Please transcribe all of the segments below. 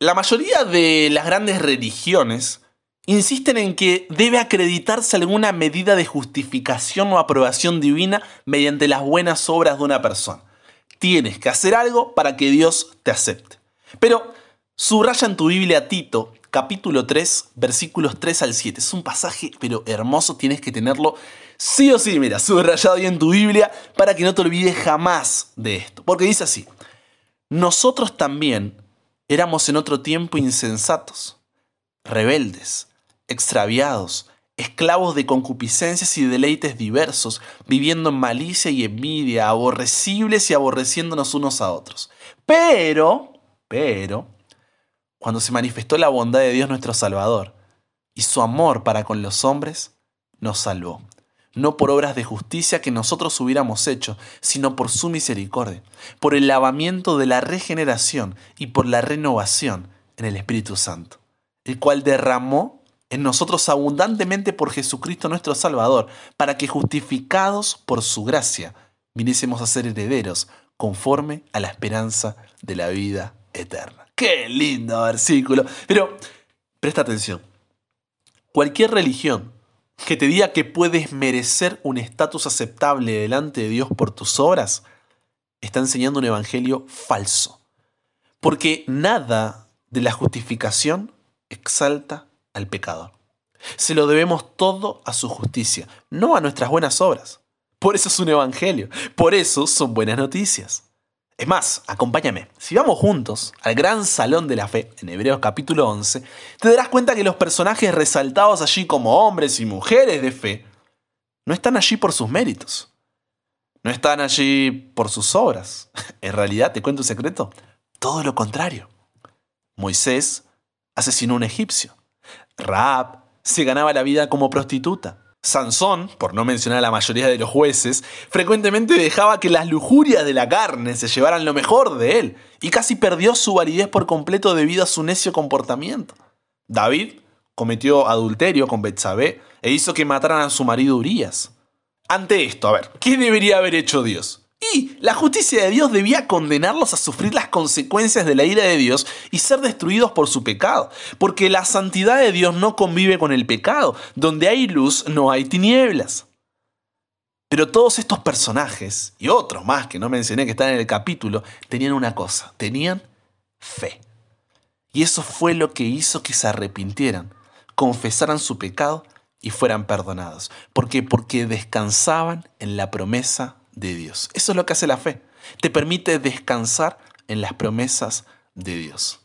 La mayoría de las grandes religiones insisten en que debe acreditarse alguna medida de justificación o aprobación divina mediante las buenas obras de una persona. Tienes que hacer algo para que Dios te acepte. Pero subraya en tu Biblia Tito, capítulo 3, versículos 3 al 7. Es un pasaje, pero hermoso, tienes que tenerlo sí o sí, mira, subrayado ahí en tu Biblia para que no te olvides jamás de esto. Porque dice así, nosotros también éramos en otro tiempo insensatos, rebeldes extraviados, esclavos de concupiscencias y deleites diversos, viviendo en malicia y envidia, aborrecibles y aborreciéndonos unos a otros. Pero, pero, cuando se manifestó la bondad de Dios nuestro Salvador y su amor para con los hombres, nos salvó, no por obras de justicia que nosotros hubiéramos hecho, sino por su misericordia, por el lavamiento de la regeneración y por la renovación en el Espíritu Santo, el cual derramó en nosotros abundantemente por Jesucristo nuestro Salvador, para que justificados por su gracia, viniésemos a ser herederos conforme a la esperanza de la vida eterna. Qué lindo versículo. Pero presta atención. Cualquier religión que te diga que puedes merecer un estatus aceptable delante de Dios por tus obras, está enseñando un evangelio falso. Porque nada de la justificación exalta al pecador. Se lo debemos todo a su justicia, no a nuestras buenas obras. Por eso es un evangelio, por eso son buenas noticias. Es más, acompáñame, si vamos juntos al gran salón de la fe, en Hebreos capítulo 11, te darás cuenta que los personajes resaltados allí como hombres y mujeres de fe, no están allí por sus méritos, no están allí por sus obras. En realidad, te cuento un secreto, todo lo contrario. Moisés asesinó a un egipcio. Raab se ganaba la vida como prostituta. Sansón, por no mencionar a la mayoría de los jueces, frecuentemente dejaba que las lujurias de la carne se llevaran lo mejor de él y casi perdió su validez por completo debido a su necio comportamiento. David cometió adulterio con Betsabé e hizo que mataran a su marido Urias. Ante esto, a ver, ¿qué debería haber hecho Dios? Y la justicia de Dios debía condenarlos a sufrir las consecuencias de la ira de Dios y ser destruidos por su pecado, porque la santidad de Dios no convive con el pecado, donde hay luz no hay tinieblas. Pero todos estos personajes, y otros más que no mencioné que están en el capítulo, tenían una cosa, tenían fe. Y eso fue lo que hizo que se arrepintieran, confesaran su pecado y fueran perdonados. ¿Por qué? Porque descansaban en la promesa de Dios. Eso es lo que hace la fe. Te permite descansar en las promesas de Dios.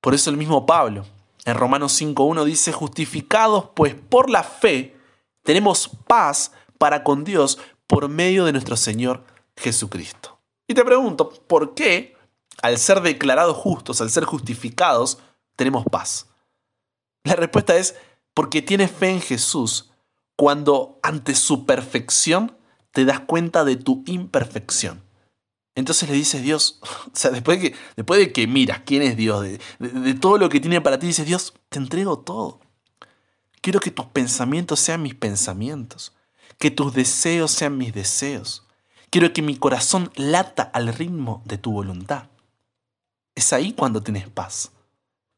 Por eso el mismo Pablo en Romanos 5.1 dice, justificados pues por la fe, tenemos paz para con Dios por medio de nuestro Señor Jesucristo. Y te pregunto, ¿por qué al ser declarados justos, al ser justificados, tenemos paz? La respuesta es porque tienes fe en Jesús cuando ante su perfección te das cuenta de tu imperfección. Entonces le dices Dios, o sea, después de que, después de que miras quién es Dios, de, de todo lo que tiene para ti, dices Dios, te entrego todo. Quiero que tus pensamientos sean mis pensamientos, que tus deseos sean mis deseos. Quiero que mi corazón lata al ritmo de tu voluntad. Es ahí cuando tienes paz.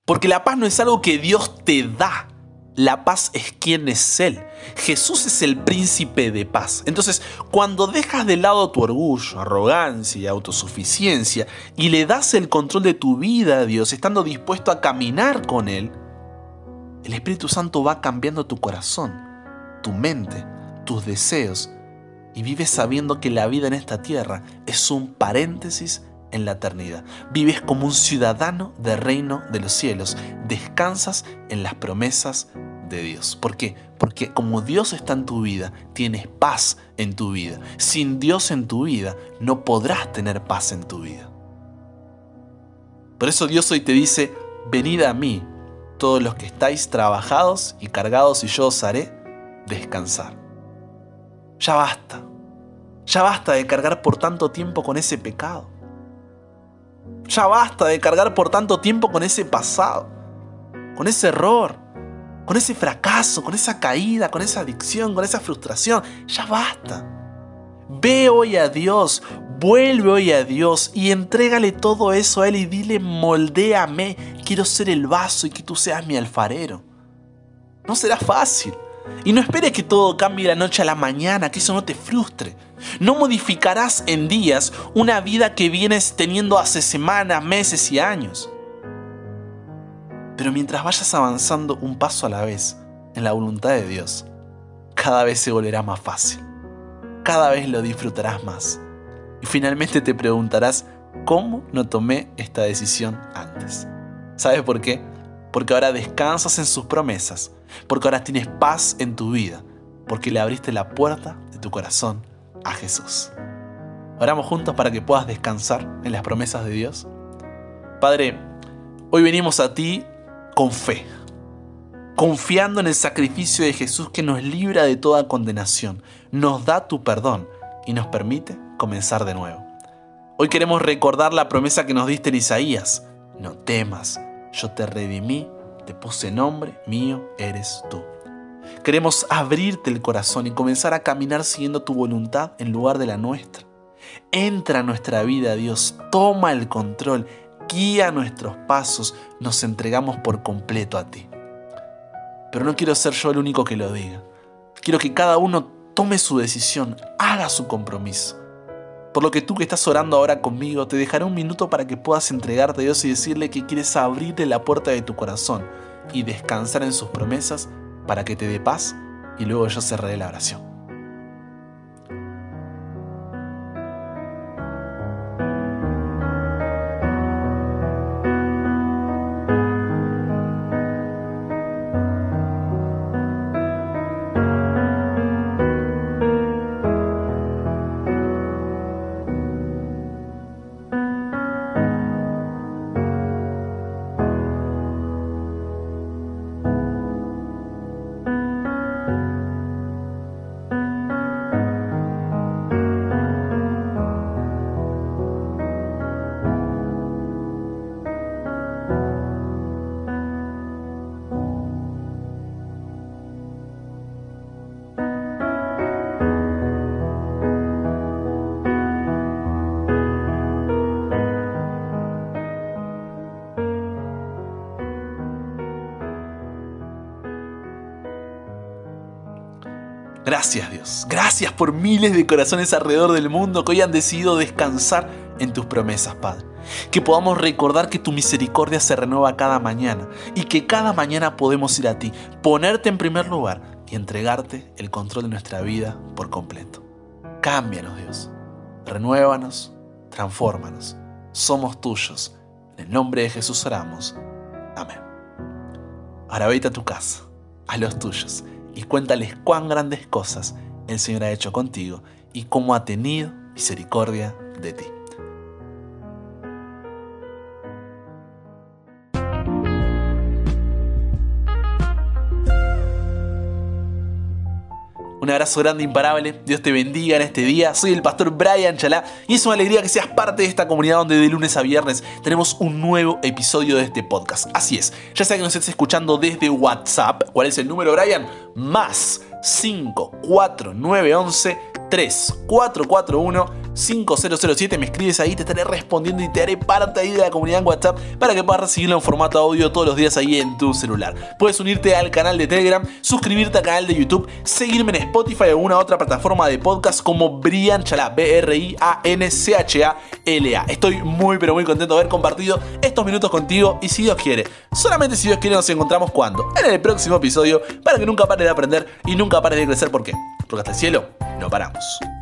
Porque la paz no es algo que Dios te da, la paz es quien es Él. Jesús es el príncipe de paz. Entonces, cuando dejas de lado tu orgullo, arrogancia y autosuficiencia y le das el control de tu vida a Dios, estando dispuesto a caminar con Él, el Espíritu Santo va cambiando tu corazón, tu mente, tus deseos y vives sabiendo que la vida en esta tierra es un paréntesis en la eternidad. Vives como un ciudadano del reino de los cielos. Descansas en las promesas de Dios. ¿Por qué? Porque como Dios está en tu vida, tienes paz en tu vida. Sin Dios en tu vida, no podrás tener paz en tu vida. Por eso Dios hoy te dice, venid a mí, todos los que estáis trabajados y cargados, y yo os haré descansar. Ya basta. Ya basta de cargar por tanto tiempo con ese pecado. Ya basta de cargar por tanto tiempo con ese pasado, con ese error, con ese fracaso, con esa caída, con esa adicción, con esa frustración. Ya basta. Ve hoy a Dios, Vuelve hoy a Dios y entrégale todo eso a Él y dile, moldéame, quiero ser el vaso y que tú seas mi alfarero. No será fácil. Y no esperes que todo cambie de la noche a la mañana, que eso no te frustre. No modificarás en días una vida que vienes teniendo hace semanas, meses y años. Pero mientras vayas avanzando un paso a la vez en la voluntad de Dios, cada vez se volverá más fácil. Cada vez lo disfrutarás más. Y finalmente te preguntarás, ¿cómo no tomé esta decisión antes? ¿Sabes por qué? Porque ahora descansas en sus promesas, porque ahora tienes paz en tu vida, porque le abriste la puerta de tu corazón a Jesús. Oramos juntos para que puedas descansar en las promesas de Dios. Padre, hoy venimos a ti con fe, confiando en el sacrificio de Jesús que nos libra de toda condenación, nos da tu perdón y nos permite comenzar de nuevo. Hoy queremos recordar la promesa que nos diste en Isaías. No temas, yo te redimí, te puse nombre, mío eres tú. Queremos abrirte el corazón y comenzar a caminar siguiendo tu voluntad en lugar de la nuestra. Entra a nuestra vida, Dios, toma el control, guía nuestros pasos, nos entregamos por completo a ti. Pero no quiero ser yo el único que lo diga. Quiero que cada uno tome su decisión, haga su compromiso. Por lo que tú que estás orando ahora conmigo, te dejaré un minuto para que puedas entregarte a Dios y decirle que quieres abrirle la puerta de tu corazón y descansar en sus promesas para que te dé paz y luego yo cerraré la oración. Gracias Dios, gracias por miles de corazones alrededor del mundo que hoy han decidido descansar en tus promesas, Padre. Que podamos recordar que tu misericordia se renueva cada mañana y que cada mañana podemos ir a ti, ponerte en primer lugar y entregarte el control de nuestra vida por completo. Cámbianos Dios, renuévanos, transfórmanos, somos tuyos. En el nombre de Jesús oramos. Amén. Ahora vete a tu casa, a los tuyos y cuéntales cuán grandes cosas el Señor ha hecho contigo y cómo ha tenido misericordia de ti. Un abrazo grande, imparable. Dios te bendiga en este día. Soy el pastor Brian Chalá y es una alegría que seas parte de esta comunidad donde de lunes a viernes tenemos un nuevo episodio de este podcast. Así es, ya sea que nos estés escuchando desde WhatsApp. ¿Cuál es el número, Brian? Más 54911 3441 5007. Me escribes ahí, te estaré respondiendo y te haré parte ahí de la comunidad en WhatsApp para que puedas recibirlo en formato audio todos los días ahí en tu celular. Puedes unirte al canal de Telegram, suscribirte al canal de YouTube, seguirme en Spotify o alguna otra plataforma de podcast como Brian Chalá, B-R-I-A-N-C-H-A-L-A. Estoy muy pero muy contento de haber compartido estos minutos contigo y si Dios quiere, solamente si Dios quiere nos encontramos cuando, en el próximo episodio, para que nunca pares de aprender y nunca pares de crecer. ¿Por qué? Porque hasta el cielo no paramos.